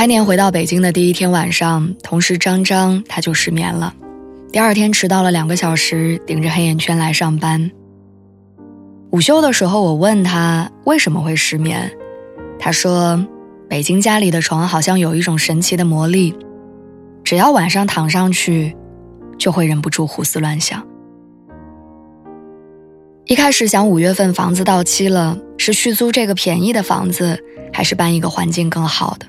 开年回到北京的第一天晚上，同事张张他就失眠了。第二天迟到了两个小时，顶着黑眼圈来上班。午休的时候，我问他为什么会失眠，他说：“北京家里的床好像有一种神奇的魔力，只要晚上躺上去，就会忍不住胡思乱想。一开始想五月份房子到期了，是续租这个便宜的房子，还是搬一个环境更好的？”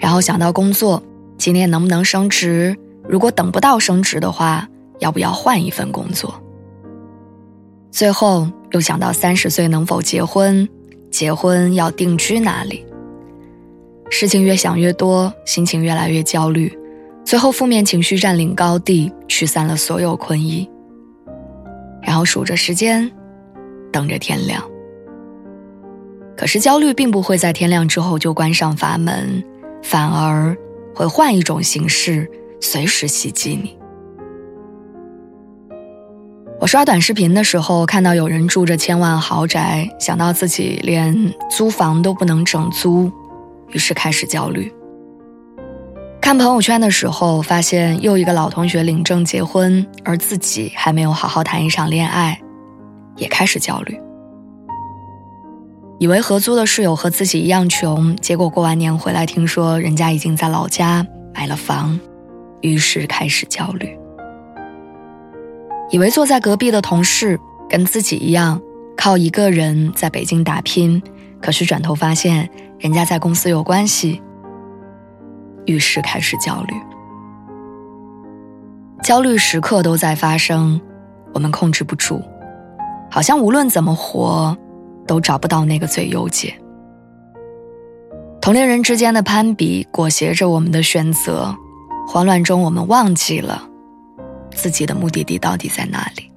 然后想到工作，今年能不能升职？如果等不到升职的话，要不要换一份工作？最后又想到三十岁能否结婚？结婚要定居哪里？事情越想越多，心情越来越焦虑，最后负面情绪占领高地，驱散了所有困意。然后数着时间，等着天亮。可是焦虑并不会在天亮之后就关上阀门。反而会换一种形式，随时袭击你。我刷短视频的时候，看到有人住着千万豪宅，想到自己连租房都不能整租，于是开始焦虑。看朋友圈的时候，发现又一个老同学领证结婚，而自己还没有好好谈一场恋爱，也开始焦虑。以为合租的室友和自己一样穷，结果过完年回来，听说人家已经在老家买了房，于是开始焦虑。以为坐在隔壁的同事跟自己一样，靠一个人在北京打拼，可是转头发现人家在公司有关系，于是开始焦虑。焦虑时刻都在发生，我们控制不住，好像无论怎么活。都找不到那个最优解。同龄人之间的攀比裹挟着我们的选择，慌乱中我们忘记了自己的目的地到底在哪里。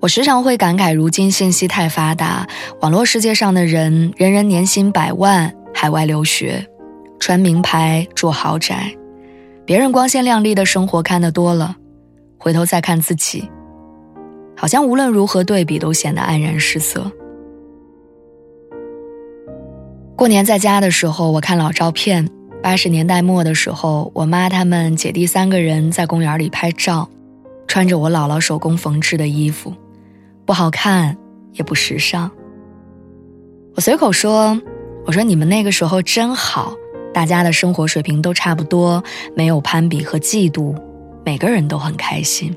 我时常会感慨，如今信息太发达，网络世界上的人人人年薪百万，海外留学，穿名牌，住豪宅，别人光鲜亮丽的生活看得多了，回头再看自己。好像无论如何对比都显得黯然失色。过年在家的时候，我看老照片，八十年代末的时候，我妈他们姐弟三个人在公园里拍照，穿着我姥姥手工缝制的衣服，不好看也不时尚。我随口说：“我说你们那个时候真好，大家的生活水平都差不多，没有攀比和嫉妒，每个人都很开心。”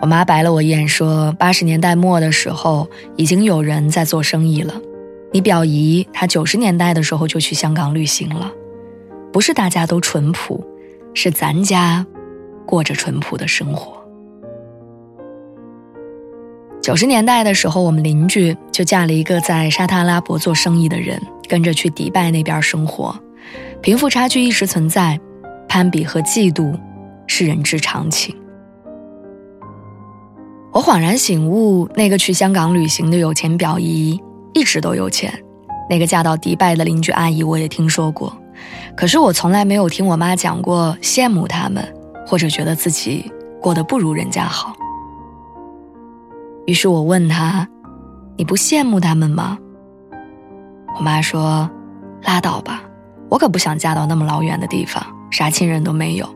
我妈白了我一眼，说：“八十年代末的时候，已经有人在做生意了。你表姨她九十年代的时候就去香港旅行了。不是大家都淳朴，是咱家过着淳朴的生活。九十年代的时候，我们邻居就嫁了一个在沙特阿拉伯做生意的人，跟着去迪拜那边生活。贫富差距一直存在，攀比和嫉妒是人之常情。”我恍然醒悟，那个去香港旅行的有钱表姨一直都有钱，那个嫁到迪拜的邻居阿姨我也听说过，可是我从来没有听我妈讲过羡慕他们，或者觉得自己过得不如人家好。于是我问她：“你不羡慕他们吗？”我妈说：“拉倒吧，我可不想嫁到那么老远的地方，啥亲人都没有，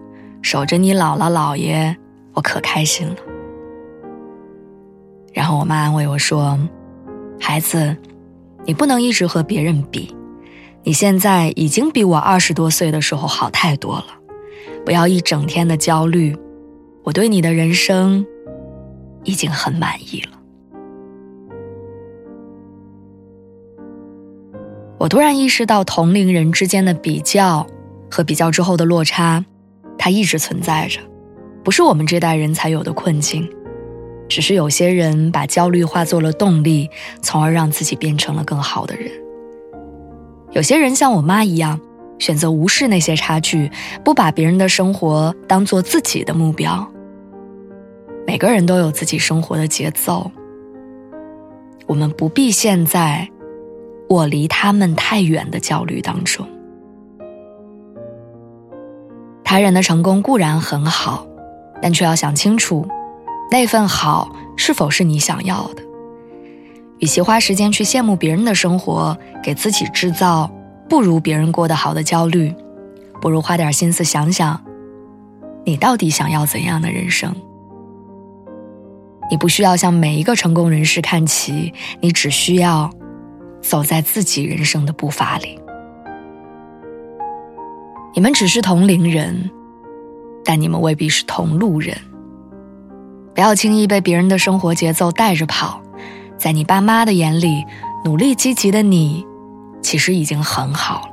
守着你姥姥姥爷，我可开心了。”然后我妈安慰我说：“孩子，你不能一直和别人比，你现在已经比我二十多岁的时候好太多了，不要一整天的焦虑。我对你的人生已经很满意了。”我突然意识到，同龄人之间的比较和比较之后的落差，它一直存在着，不是我们这代人才有的困境。只是有些人把焦虑化作了动力，从而让自己变成了更好的人。有些人像我妈一样，选择无视那些差距，不把别人的生活当做自己的目标。每个人都有自己生活的节奏，我们不必陷在我离他们太远的焦虑当中。他人的成功固然很好，但却要想清楚。那份好是否是你想要的？与其花时间去羡慕别人的生活，给自己制造不如别人过得好的焦虑，不如花点心思想想，你到底想要怎样的人生？你不需要向每一个成功人士看齐，你只需要走在自己人生的步伐里。你们只是同龄人，但你们未必是同路人。不要轻易被别人的生活节奏带着跑，在你爸妈的眼里，努力积极的你，其实已经很好了。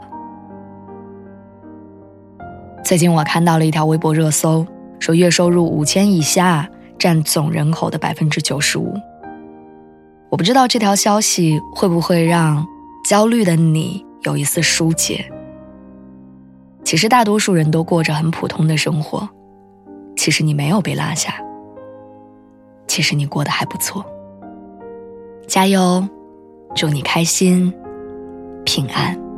最近我看到了一条微博热搜，说月收入五千以下占总人口的百分之九十五。我不知道这条消息会不会让焦虑的你有一丝疏解。其实大多数人都过着很普通的生活，其实你没有被落下。其实你过得还不错，加油，祝你开心、平安。